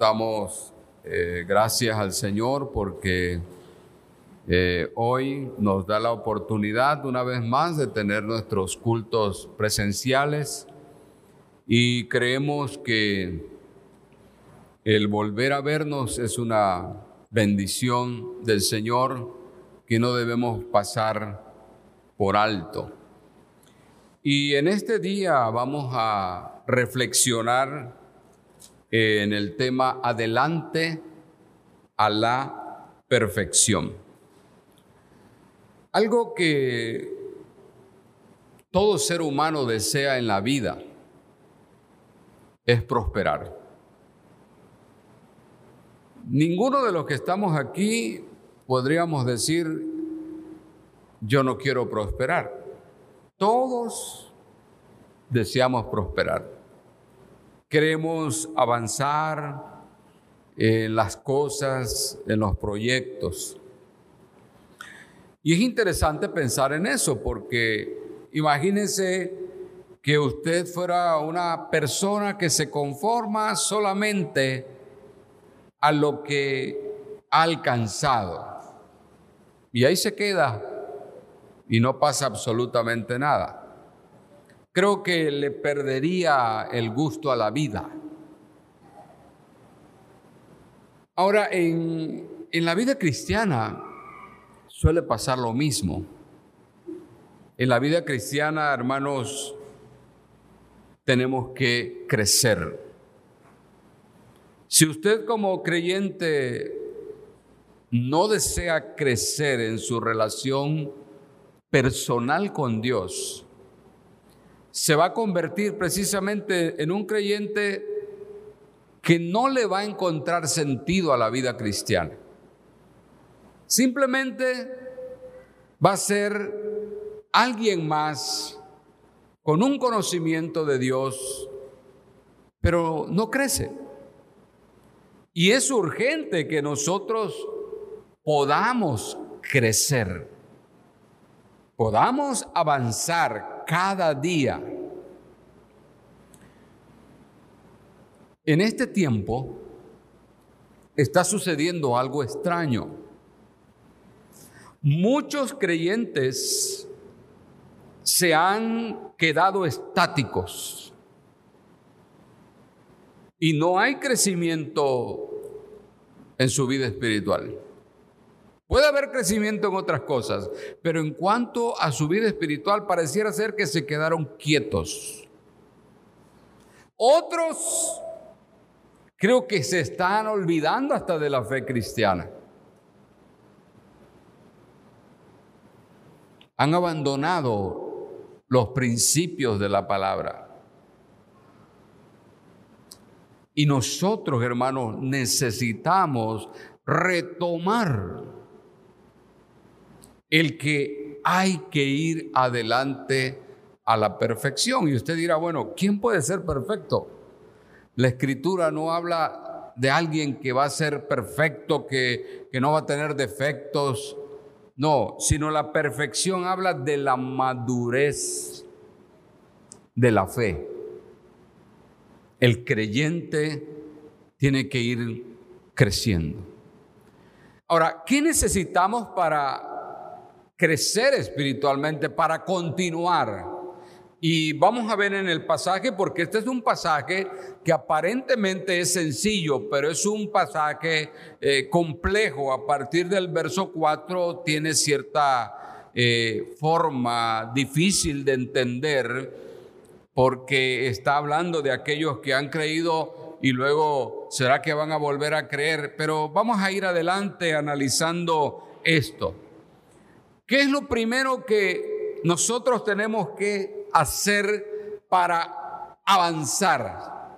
Damos eh, gracias al Señor porque eh, hoy nos da la oportunidad una vez más de tener nuestros cultos presenciales y creemos que el volver a vernos es una bendición del Señor que no debemos pasar por alto. Y en este día vamos a reflexionar en el tema adelante a la perfección. Algo que todo ser humano desea en la vida es prosperar. Ninguno de los que estamos aquí podríamos decir, yo no quiero prosperar. Todos deseamos prosperar queremos avanzar en las cosas, en los proyectos. Y es interesante pensar en eso porque imagínense que usted fuera una persona que se conforma solamente a lo que ha alcanzado. Y ahí se queda y no pasa absolutamente nada creo que le perdería el gusto a la vida. Ahora, en, en la vida cristiana suele pasar lo mismo. En la vida cristiana, hermanos, tenemos que crecer. Si usted como creyente no desea crecer en su relación personal con Dios, se va a convertir precisamente en un creyente que no le va a encontrar sentido a la vida cristiana. Simplemente va a ser alguien más con un conocimiento de Dios, pero no crece. Y es urgente que nosotros podamos crecer, podamos avanzar cada día. En este tiempo está sucediendo algo extraño. Muchos creyentes se han quedado estáticos y no hay crecimiento en su vida espiritual. Puede haber crecimiento en otras cosas, pero en cuanto a su vida espiritual pareciera ser que se quedaron quietos. Otros creo que se están olvidando hasta de la fe cristiana. Han abandonado los principios de la palabra. Y nosotros, hermanos, necesitamos retomar el que hay que ir adelante a la perfección. Y usted dirá, bueno, ¿quién puede ser perfecto? La escritura no habla de alguien que va a ser perfecto, que, que no va a tener defectos. No, sino la perfección habla de la madurez de la fe. El creyente tiene que ir creciendo. Ahora, ¿qué necesitamos para crecer espiritualmente, para continuar. Y vamos a ver en el pasaje, porque este es un pasaje que aparentemente es sencillo, pero es un pasaje eh, complejo. A partir del verso 4 tiene cierta eh, forma difícil de entender, porque está hablando de aquellos que han creído y luego será que van a volver a creer. Pero vamos a ir adelante analizando esto. ¿Qué es lo primero que nosotros tenemos que hacer para avanzar,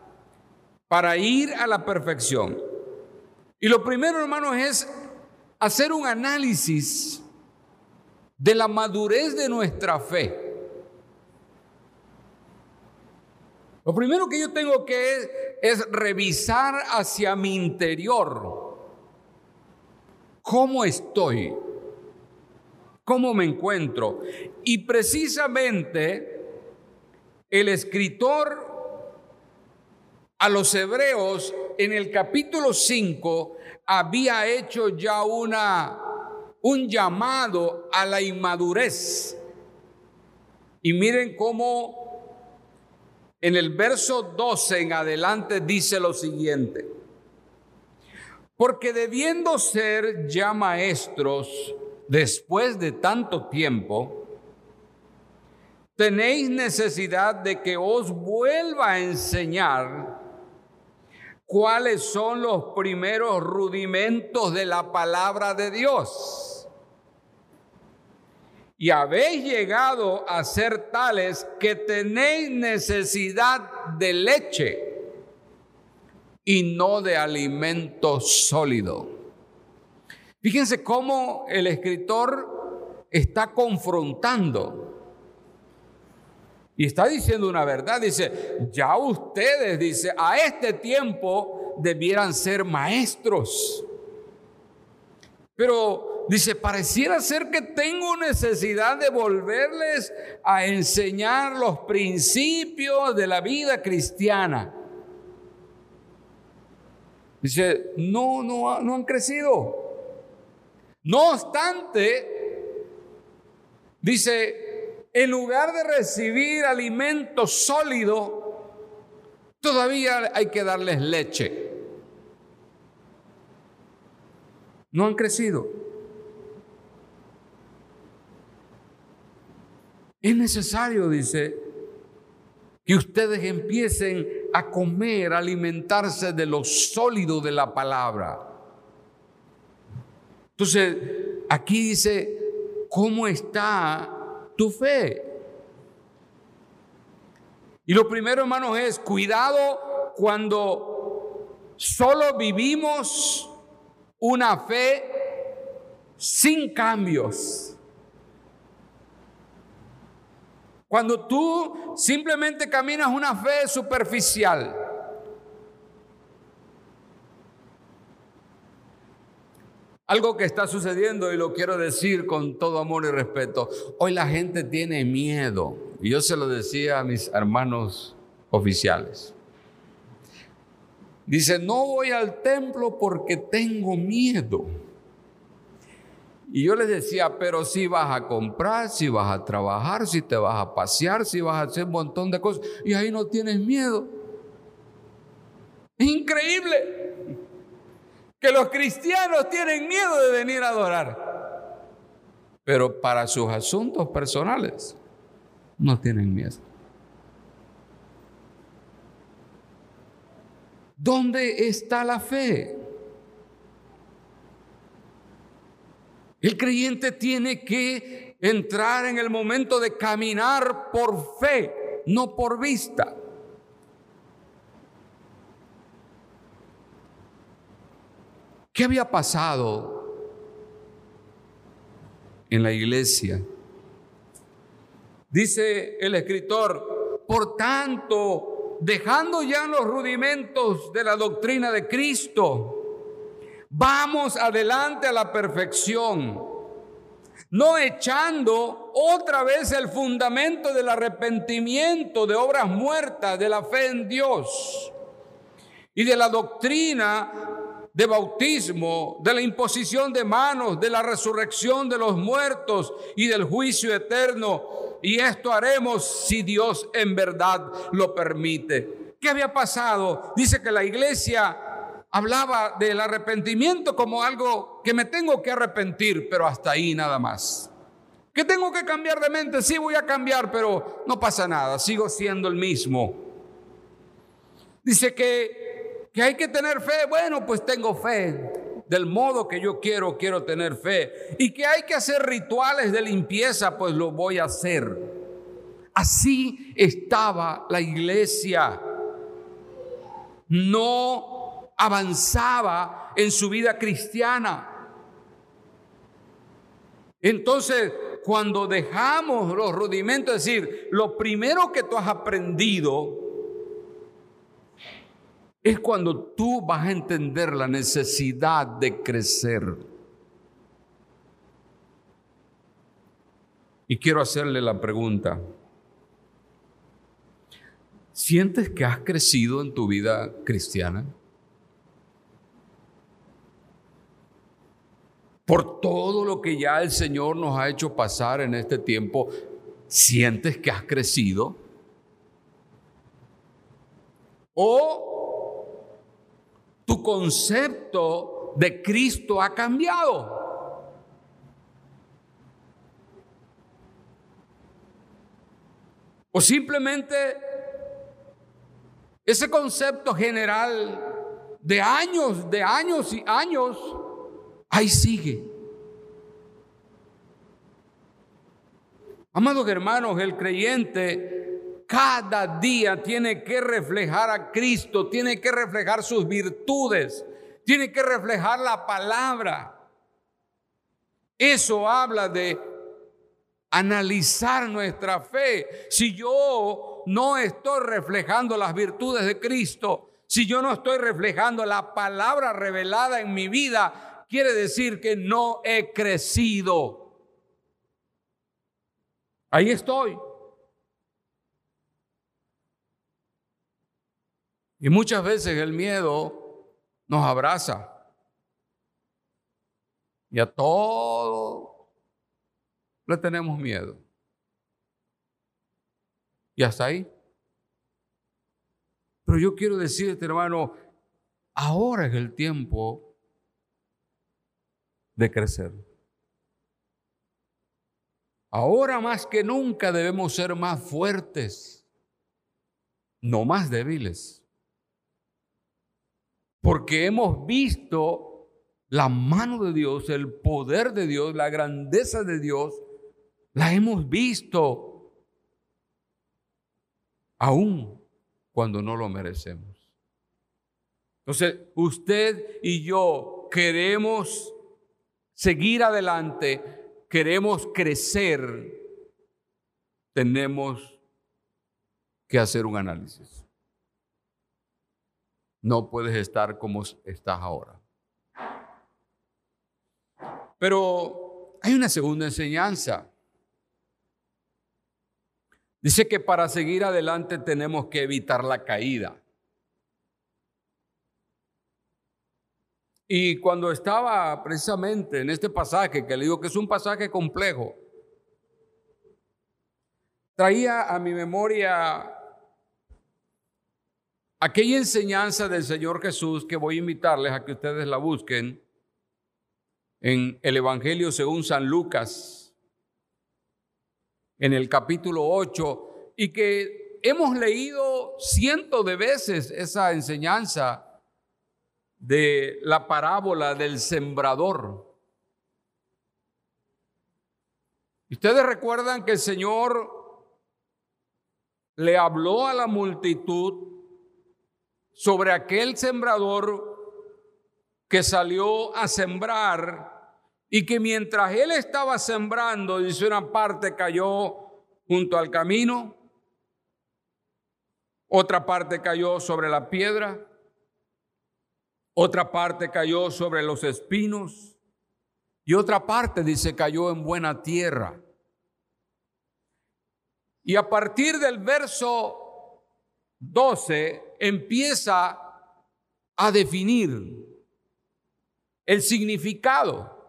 para ir a la perfección? Y lo primero, hermanos, es hacer un análisis de la madurez de nuestra fe. Lo primero que yo tengo que es, revisar hacia mi interior. ¿Cómo estoy? Cómo me encuentro. Y precisamente el escritor a los hebreos en el capítulo 5 había hecho ya una, un llamado a la inmadurez. Y miren cómo en el verso 12 en adelante dice lo siguiente. Porque debiendo ser ya maestros después de tanto tiempo, tenéis necesidad de que os vuelva a enseñar cuáles son los primeros rudimentos de la palabra de Dios. Y habéis llegado a ser tales que tenéis necesidad de leche y no de alimento sólido. Fíjense cómo el escritor está confrontando y está diciendo una verdad, dice, ya ustedes, dice, a este tiempo debieran ser maestros. Pero dice, pareciera ser que tengo necesidad de volverles a enseñar los principios de la vida cristiana. Dice, no, no, no han crecido. No obstante, dice, en lugar de recibir alimento sólido, todavía hay que darles leche. No han crecido. Es necesario, dice, que ustedes empiecen a comer, a alimentarse de lo sólido de la palabra. Entonces, aquí dice, ¿cómo está tu fe. Y lo primero, hermanos, es cuidado cuando solo vivimos una fe sin cambios. Cuando tú simplemente caminas una fe superficial. Algo que está sucediendo y lo quiero decir con todo amor y respeto. Hoy la gente tiene miedo. Y yo se lo decía a mis hermanos oficiales. Dice, no voy al templo porque tengo miedo. Y yo les decía, pero si vas a comprar, si vas a trabajar, si te vas a pasear, si vas a hacer un montón de cosas, y ahí no tienes miedo. Increíble que los cristianos tienen miedo de venir a adorar, pero para sus asuntos personales no tienen miedo. ¿Dónde está la fe? El creyente tiene que entrar en el momento de caminar por fe, no por vista. ¿Qué había pasado en la iglesia? Dice el escritor, por tanto, dejando ya los rudimentos de la doctrina de Cristo, vamos adelante a la perfección, no echando otra vez el fundamento del arrepentimiento de obras muertas, de la fe en Dios y de la doctrina de bautismo, de la imposición de manos, de la resurrección de los muertos y del juicio eterno. Y esto haremos si Dios en verdad lo permite. ¿Qué había pasado? Dice que la iglesia hablaba del arrepentimiento como algo que me tengo que arrepentir, pero hasta ahí nada más. ¿Que tengo que cambiar de mente? Sí voy a cambiar, pero no pasa nada, sigo siendo el mismo. Dice que que hay que tener fe, bueno, pues tengo fe. Del modo que yo quiero, quiero tener fe. Y que hay que hacer rituales de limpieza, pues lo voy a hacer. Así estaba la iglesia. No avanzaba en su vida cristiana. Entonces, cuando dejamos los rudimentos, es decir, lo primero que tú has aprendido es cuando tú vas a entender la necesidad de crecer. Y quiero hacerle la pregunta. ¿Sientes que has crecido en tu vida cristiana? Por todo lo que ya el Señor nos ha hecho pasar en este tiempo, ¿sientes que has crecido? ¿O tu concepto de Cristo ha cambiado? ¿O simplemente ese concepto general de años, de años y años, ahí sigue. Amados hermanos, el creyente cada día tiene que reflejar a Cristo, tiene que reflejar sus virtudes, tiene que reflejar la palabra. Eso habla de analizar nuestra fe. Si yo no estoy reflejando las virtudes de Cristo, si yo no estoy reflejando la palabra revelada en mi vida, quiere decir que no he crecido. Ahí estoy. Y muchas veces el miedo nos abraza. Y a todo le tenemos miedo. Y hasta ahí. Pero yo quiero decirte, hermano, ahora es el tiempo de crecer. Ahora más que nunca debemos ser más fuertes, no más débiles. Porque hemos visto la mano de Dios, el poder de Dios, la grandeza de Dios, la hemos visto aún cuando no lo merecemos. Entonces, usted y yo queremos seguir adelante, queremos crecer, tenemos que hacer un análisis. No puedes estar como estás ahora. Pero hay una segunda enseñanza. Dice que para seguir adelante tenemos que evitar la caída. Y cuando estaba precisamente en este pasaje, que le digo que es un pasaje complejo, traía a mi memoria aquella enseñanza del Señor Jesús que voy a invitarles a que ustedes la busquen en el Evangelio según San Lucas, en el capítulo 8 y que hemos leído cientos de veces esa enseñanza de la parábola del sembrador. Ustedes recuerdan que el Señor le habló a la multitud sobre aquel sembrador que salió a sembrar y que mientras él estaba sembrando, dice una parte cayó junto al camino, otra parte cayó sobre la piedra, otra parte cayó sobre los espinos y otra parte, dice, cayó en buena tierra. Y a partir del verso 12 empieza a definir el significado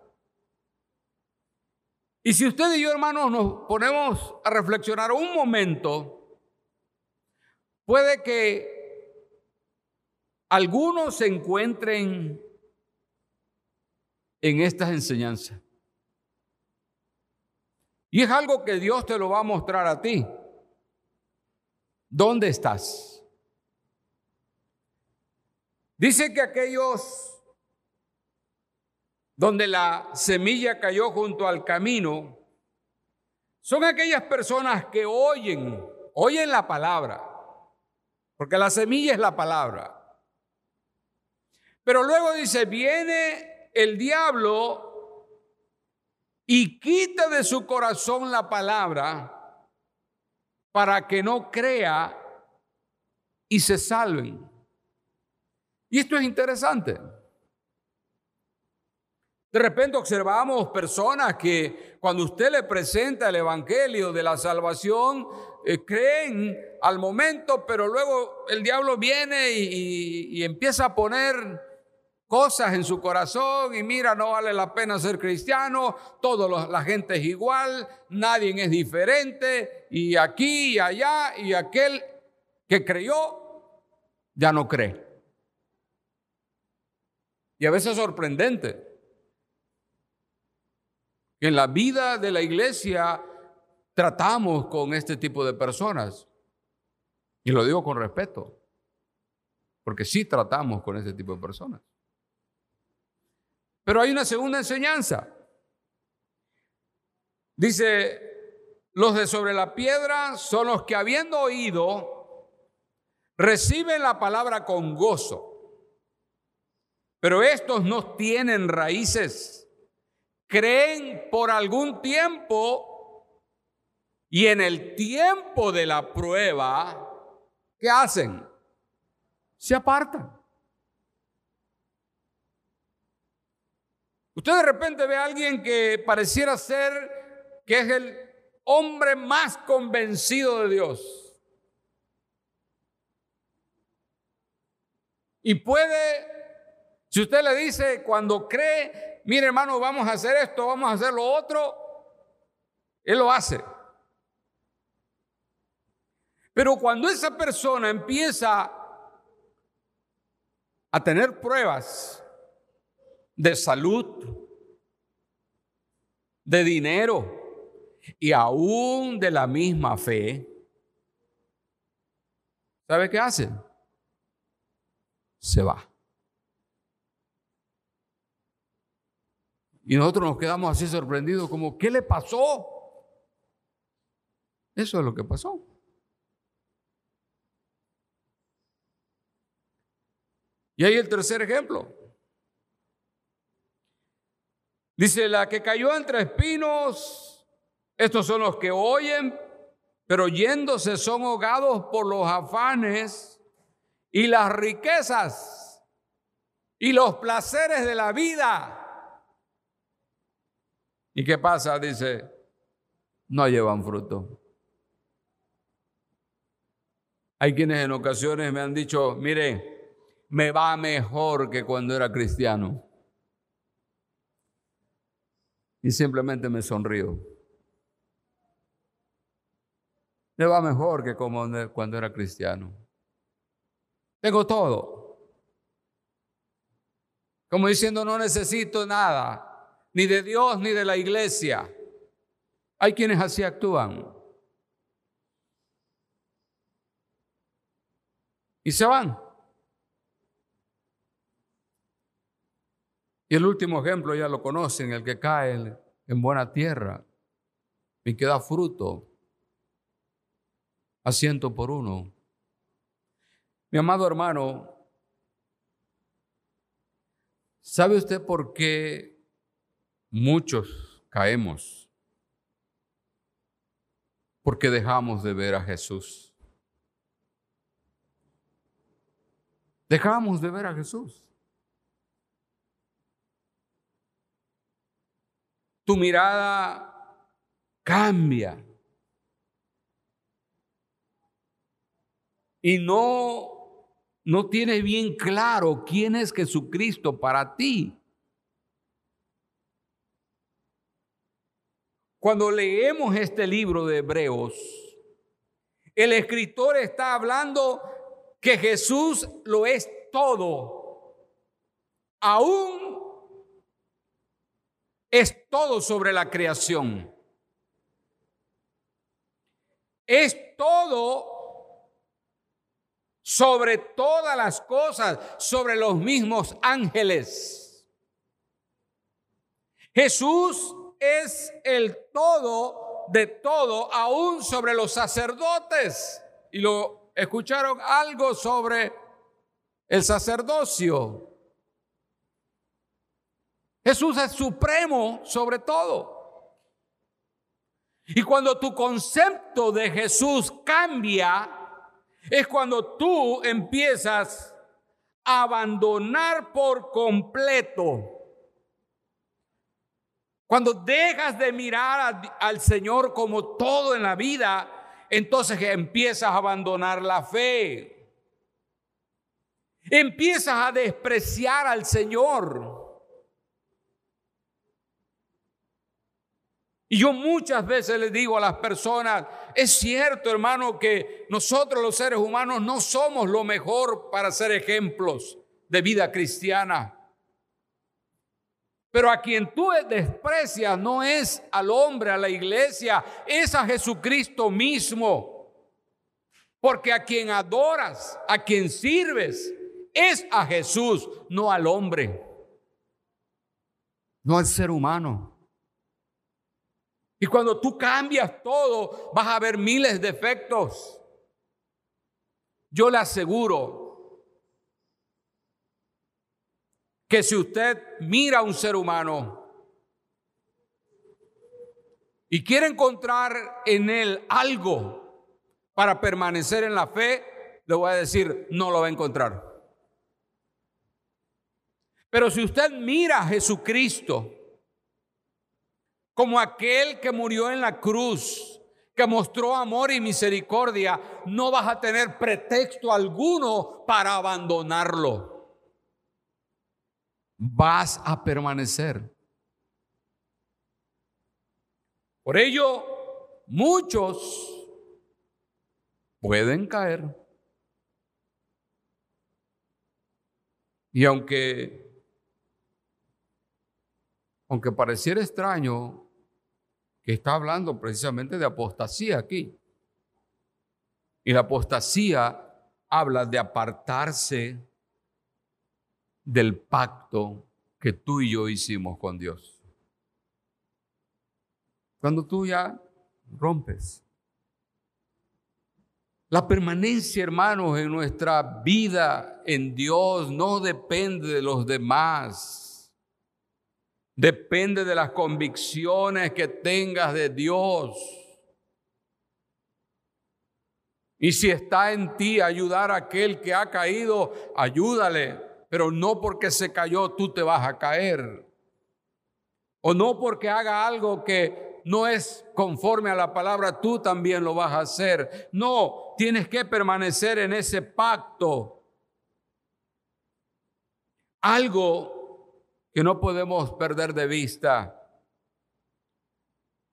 y si usted y yo, hermanos, nos ponemos a reflexionar un momento, puede que algunos se encuentren en estas enseñanzas. Y es algo que Dios te lo va a mostrar a ti. ¿Dónde estás? Dice que aquellos donde la semilla cayó junto al camino, son aquellas personas que oyen, oyen la palabra, porque la semilla es la palabra. Pero luego dice, viene el diablo y quita de su corazón la palabra para que no crea y se salven. Y esto es interesante. De repente observamos personas que cuando usted le presenta el Evangelio de la salvación, eh, creen al momento, pero luego el diablo viene y, empieza a poner cosas en su corazón y mira, no vale la pena ser cristiano, toda la gente es igual, nadie es diferente y aquí y allá y aquel que creyó ya no cree. Y a veces es sorprendente en la vida de la iglesia tratamos con este tipo de personas. Y lo digo con respeto, porque sí tratamos con este tipo de personas. Pero hay una segunda enseñanza. Dice, los de sobre la piedra son los que habiendo oído, reciben la palabra con gozo. Pero estos no tienen raíces creen por algún tiempo y en el tiempo de la prueba, ¿qué hacen? Se apartan. Usted de repente ve a alguien que pareciera ser que es el hombre más convencido de Dios. Y puede, si usted le dice, cuando cree mire hermano, vamos a hacer esto, vamos a hacer lo otro, Él lo hace. Pero cuando esa persona empieza a tener pruebas de salud, de dinero y aún de la misma fe, ¿sabe qué hace? Se va. Y nosotros nos quedamos así sorprendidos como, ¿qué le pasó? Eso es lo que pasó. Y ahí el tercer ejemplo. Dice, la que cayó entre espinos, estos son los que oyen, pero yéndose son ahogados por los afanes y las riquezas y los placeres de la vida ¿Y qué pasa? Dice, no llevan fruto. Hay quienes en ocasiones me han dicho, mire, me va mejor que cuando era cristiano. Y simplemente me sonrío. Me va mejor que como cuando era cristiano. Tengo todo. Como diciendo, no necesito nada ni de Dios ni de la iglesia. Hay quienes así actúan. Y se van. Y el último ejemplo ya lo conocen, el que cae en buena tierra y que da fruto a por uno. Mi amado hermano, ¿sabe usted por qué Muchos caemos porque dejamos de ver a Jesús. Dejamos de ver a Jesús. Tu mirada cambia. Y no, no tienes bien claro quién es Jesucristo para ti. Cuando leemos este libro de Hebreos, el escritor está hablando que Jesús lo es todo. Aún es todo sobre la creación. Es todo sobre todas las cosas, sobre los mismos ángeles. Jesús es el todo de todo, aún sobre los sacerdotes. Y lo escucharon algo sobre el sacerdocio. Jesús es supremo sobre todo. Y cuando tu concepto de Jesús cambia, es cuando tú empiezas a abandonar por completo Cuando dejas de mirar al Señor como todo en la vida, entonces empiezas a abandonar la fe. Empiezas a despreciar al Señor. Y yo muchas veces le digo a las personas, es cierto hermano que nosotros los seres humanos no somos lo mejor para ser ejemplos de vida cristiana. Pero a quien tú desprecias no es al hombre, a la iglesia, es a Jesucristo mismo. Porque a quien adoras, a quien sirves, es a Jesús, no al hombre, no al ser humano. Y cuando tú cambias todo, vas a ver miles de efectos. Yo le aseguro que si usted mira a un ser humano y quiere encontrar en él algo para permanecer en la fe, le voy a decir, no lo va a encontrar. Pero si usted mira a Jesucristo como aquel que murió en la cruz, que mostró amor y misericordia, no vas a tener pretexto alguno para abandonarlo vas a permanecer. Por ello, muchos pueden caer. Y aunque, aunque pareciera extraño que está hablando precisamente de apostasía aquí, y la apostasía habla de apartarse del pacto que tú y yo hicimos con Dios. Cuando tú ya rompes. La permanencia, hermanos, en nuestra vida en Dios no depende de los demás. Depende de las convicciones que tengas de Dios. Y si está en ti ayudar a aquel que ha caído, ayúdale pero no porque se cayó tú te vas a caer. O no porque haga algo que no es conforme a la palabra, tú también lo vas a hacer. No, tienes que permanecer en ese pacto. Algo que no podemos perder de vista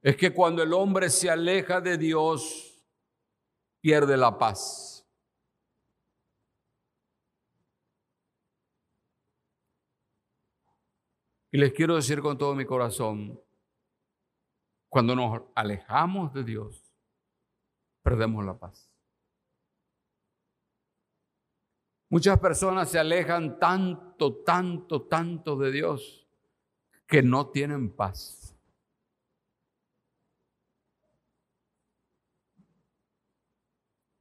es que cuando el hombre se aleja de Dios, pierde la paz. Y les quiero decir con todo mi corazón, cuando nos alejamos de Dios, perdemos la paz. Muchas personas se alejan tanto, tanto, tanto de Dios que no tienen paz.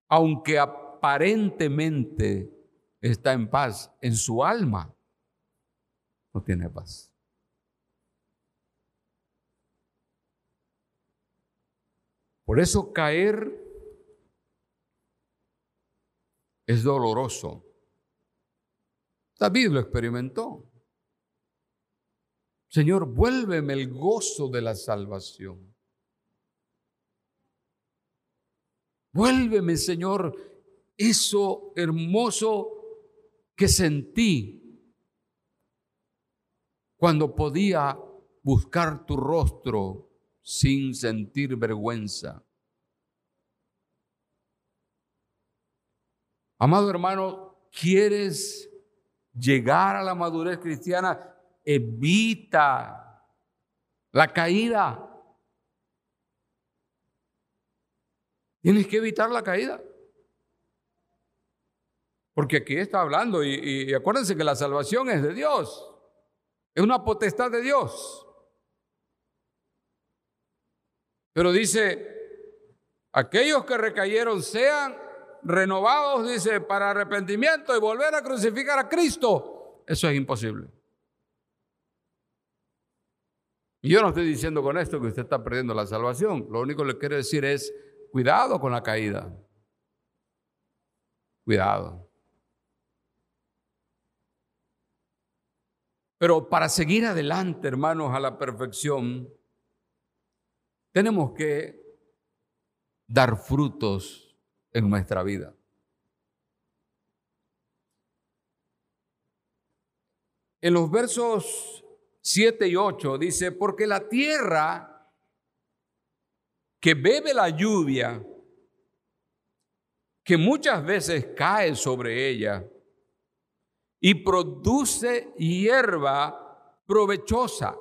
Aunque aparentemente está en paz, en su alma no tiene paz. Por eso caer es doloroso. David lo experimentó. Señor, vuélveme el gozo de la salvación. Vuélveme, Señor, eso hermoso que sentí cuando podía buscar tu rostro sin sentir vergüenza. Amado hermano, ¿quieres llegar a la madurez cristiana? Evita la caída. Tienes que evitar la caída. Porque aquí está hablando y, acuérdense que la salvación es de Dios. Es una potestad de Dios. Pero dice, aquellos que recayeron sean renovados, dice, para arrepentimiento y volver a crucificar a Cristo. Eso es imposible. Y yo no estoy diciendo con esto que usted está perdiendo la salvación. Lo único que le quiero decir es, cuidado con la caída. Cuidado. Pero para seguir adelante, hermanos, a la perfección, tenemos que dar frutos en nuestra vida. En los versos 7 y 8 dice, porque la tierra que bebe la lluvia, que muchas veces cae sobre ella y produce hierba provechosa,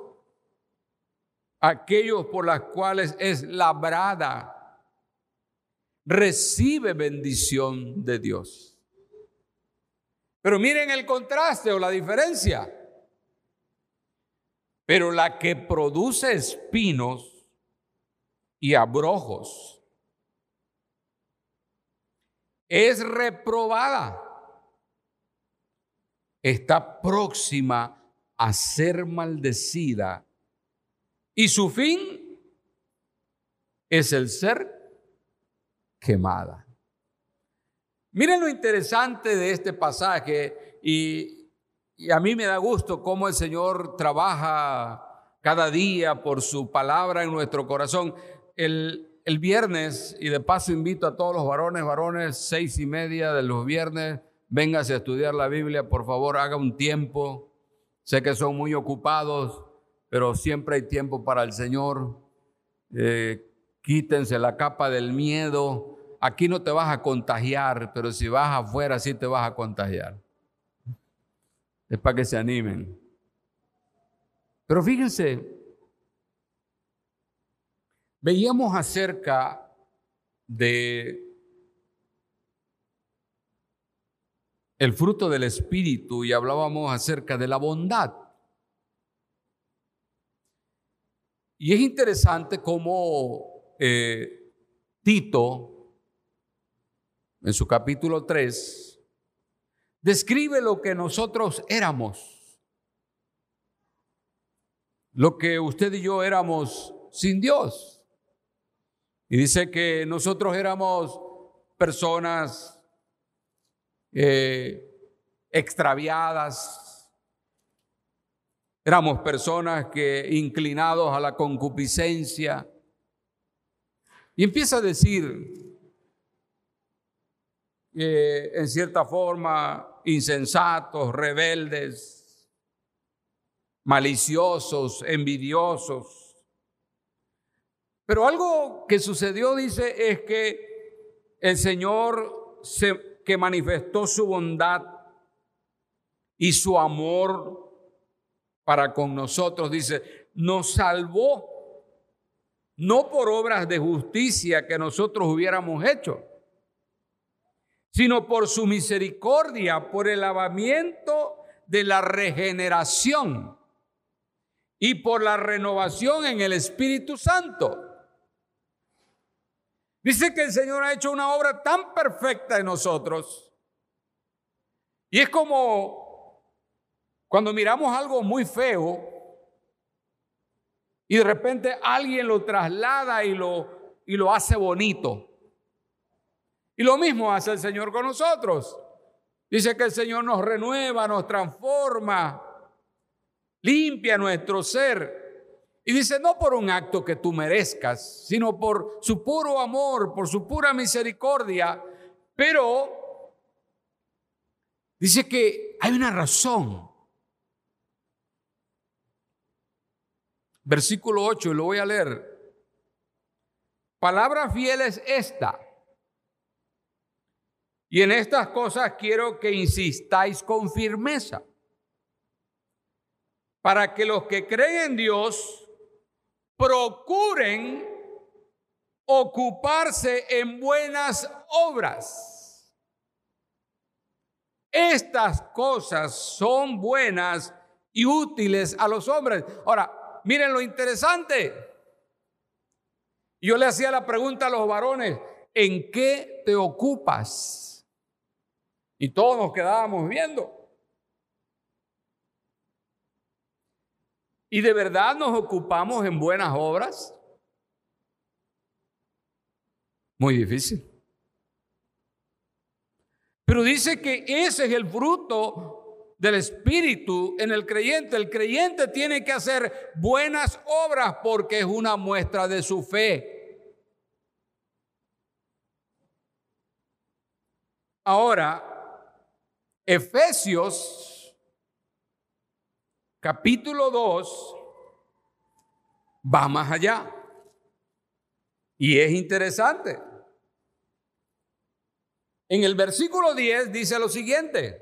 aquellos por las cuales es labrada, recibe bendición de Dios. Pero miren el contraste o la diferencia. Pero la que produce espinos y abrojos es reprobada. Está próxima a ser maldecida y su fin es el ser quemada. Miren lo interesante de este pasaje y, a mí me da gusto cómo el Señor trabaja cada día por su palabra en nuestro corazón. El, el viernes, y de paso invito a todos los varones, varones, seis y media de los viernes, véngase a estudiar la Biblia, por favor, haga un tiempo. Sé que son muy ocupados, pero siempre hay tiempo para el Señor. Eh, quítense la capa del miedo, aquí no te vas a contagiar, pero si vas afuera sí te vas a contagiar. Es para que se animen. Pero fíjense, veíamos acerca de el fruto del Espíritu y hablábamos acerca de la bondad. Y es interesante cómo eh, Tito en su capítulo 3, describe lo que nosotros éramos, lo que usted y yo éramos sin Dios. Y dice que nosotros éramos personas eh, extraviadas, éramos personas que inclinados a la concupiscencia. Y empieza a decir, en cierta forma insensatos, rebeldes, maliciosos, envidiosos. Pero algo que sucedió, dice, es que el Señor se, que manifestó su bondad y su amor para con nosotros, dice, nos salvó, no por obras de justicia que nosotros hubiéramos hecho, sino por su misericordia, por el lavamiento de la regeneración y por la renovación en el Espíritu Santo. Dice que el Señor ha hecho una obra tan perfecta en nosotros. Y es como cuando miramos algo muy feo y de repente alguien lo traslada y lo, y lo hace bonito. Y lo mismo hace el Señor con nosotros. Dice que el Señor nos renueva, nos transforma, limpia nuestro ser. Y dice, no por un acto que tú merezcas, sino por su puro amor, por su pura misericordia. Pero dice que hay una razón. Versículo 8, y lo voy a leer. Palabra fiel es esta y en estas cosas quiero que insistáis con firmeza, para que los que creen en Dios procuren ocuparse en buenas obras. Estas cosas son buenas y útiles a los hombres. Ahora, miren lo interesante. Yo le hacía la pregunta a los varones, ¿en qué te ocupas? Y todos nos quedábamos viendo. ¿Y de verdad nos ocupamos en buenas obras? Muy difícil. Pero dice que ese es el fruto del Espíritu en el creyente. El creyente tiene que hacer buenas obras porque es una muestra de su fe. Ahora, Efesios capítulo 2 va más allá. Y es interesante. En el versículo 10 dice lo siguiente,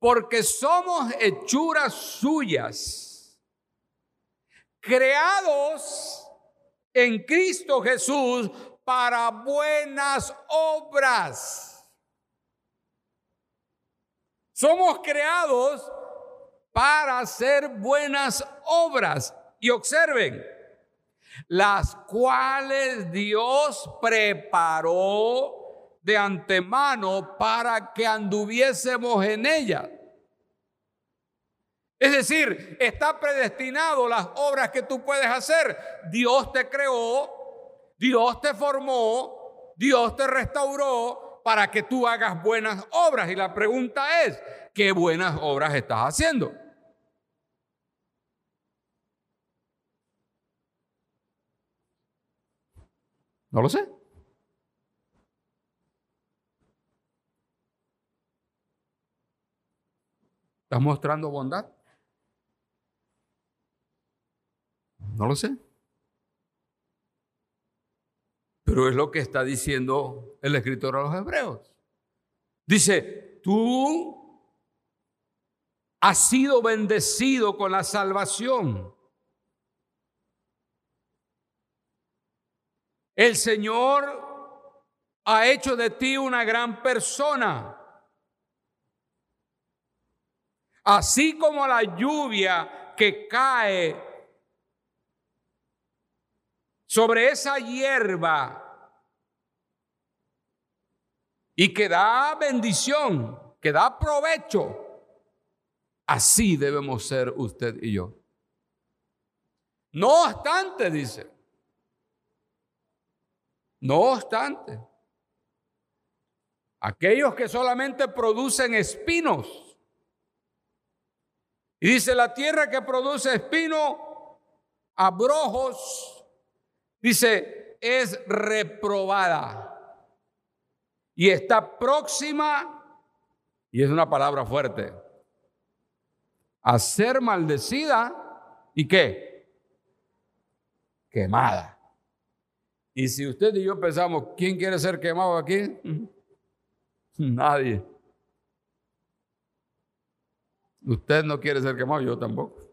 porque somos hechuras suyas, creados en Cristo Jesús para buenas obras. Somos creados para hacer buenas obras. Y observen, las cuales Dios preparó de antemano para que anduviésemos en ellas. Es decir, está predestinado las obras que tú puedes hacer. Dios te creó, Dios te formó, Dios te restauró para que tú hagas buenas obras. Y la pregunta es, ¿qué buenas obras estás haciendo? No lo sé. ¿Estás mostrando bondad? No lo sé. Pero es lo que está diciendo el escritor a los hebreos. Dice, tú has sido bendecido con la salvación El Señor ha hecho de ti una gran persona. Así como la lluvia que cae sobre esa hierba y que da bendición, que da provecho, así debemos ser usted y yo. No obstante, dice, no obstante, aquellos que solamente producen espinos, y dice la tierra que produce espino, abrojos, dice, es reprobada y está próxima, y es una palabra fuerte, a ser maldecida y qué? Quemada. Y si usted y yo pensamos, ¿quién quiere ser quemado aquí? Nadie. Usted no quiere ser quemado, yo tampoco.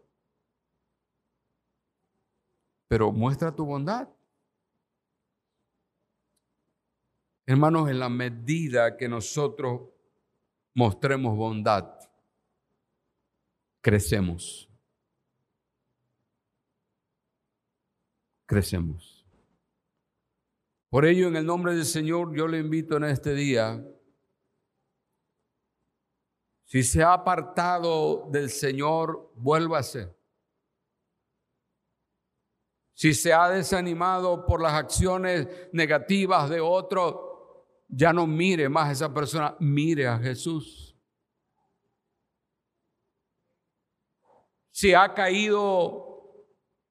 Pero muestra tu bondad. Hermanos, en la medida que nosotros mostremos bondad, crecemos. Crecemos. Por ello, en el nombre del Señor, yo le invito en este día, si se ha apartado del Señor, vuélvase. Si se ha desanimado por las acciones negativas de otro, ya no mire más a esa persona, mire a Jesús. Si ha caído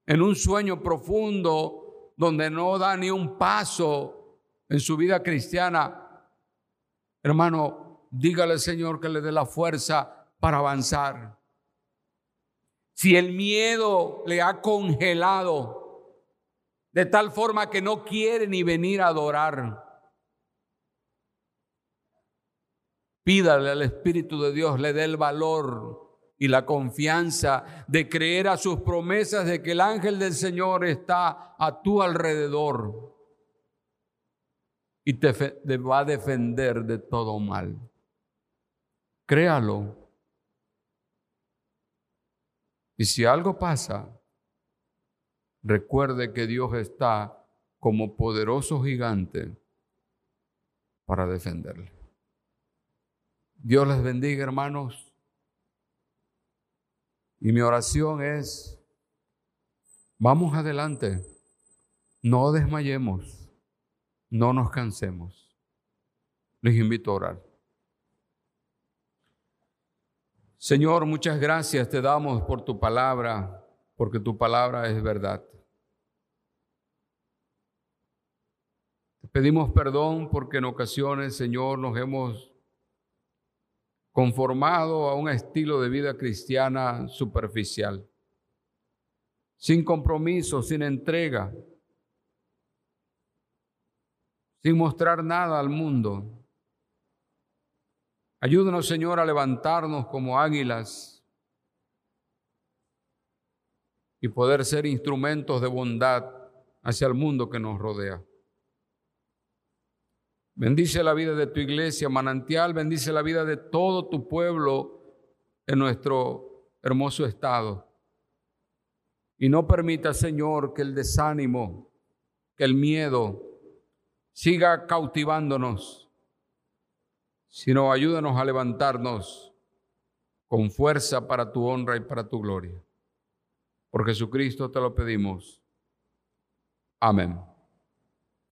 en un sueño profundo, donde no da ni un paso en su vida cristiana, hermano, dígale al Señor que le dé la fuerza para avanzar. Si el miedo le ha congelado de tal forma que no quiere ni venir a adorar, pídale al Espíritu de Dios, le dé el valor y la confianza de creer a sus promesas de que el ángel del Señor está a tu alrededor y te, va a defender de todo mal. Créalo. Y si algo pasa, recuerde que Dios está como poderoso gigante para defenderle. Dios les bendiga, hermanos. Y mi oración es, vamos adelante, no desmayemos, no nos cansemos. Les invito a orar. Señor, muchas gracias te damos por tu palabra, porque tu palabra es verdad. Te pedimos perdón porque en ocasiones, Señor, nos hemos conformado a un estilo de vida cristiana superficial, sin compromiso, sin entrega, sin mostrar nada al mundo. Ayúdanos, Señor, a levantarnos como águilas y poder ser instrumentos de bondad hacia el mundo que nos rodea. Bendice la vida de tu iglesia, manantial, bendice la vida de todo tu pueblo en nuestro hermoso estado. Y no permita, Señor, que el desánimo, que el miedo siga cautivándonos, sino ayúdanos a levantarnos con fuerza para tu honra y para tu gloria. Por Jesucristo te lo pedimos. Amén.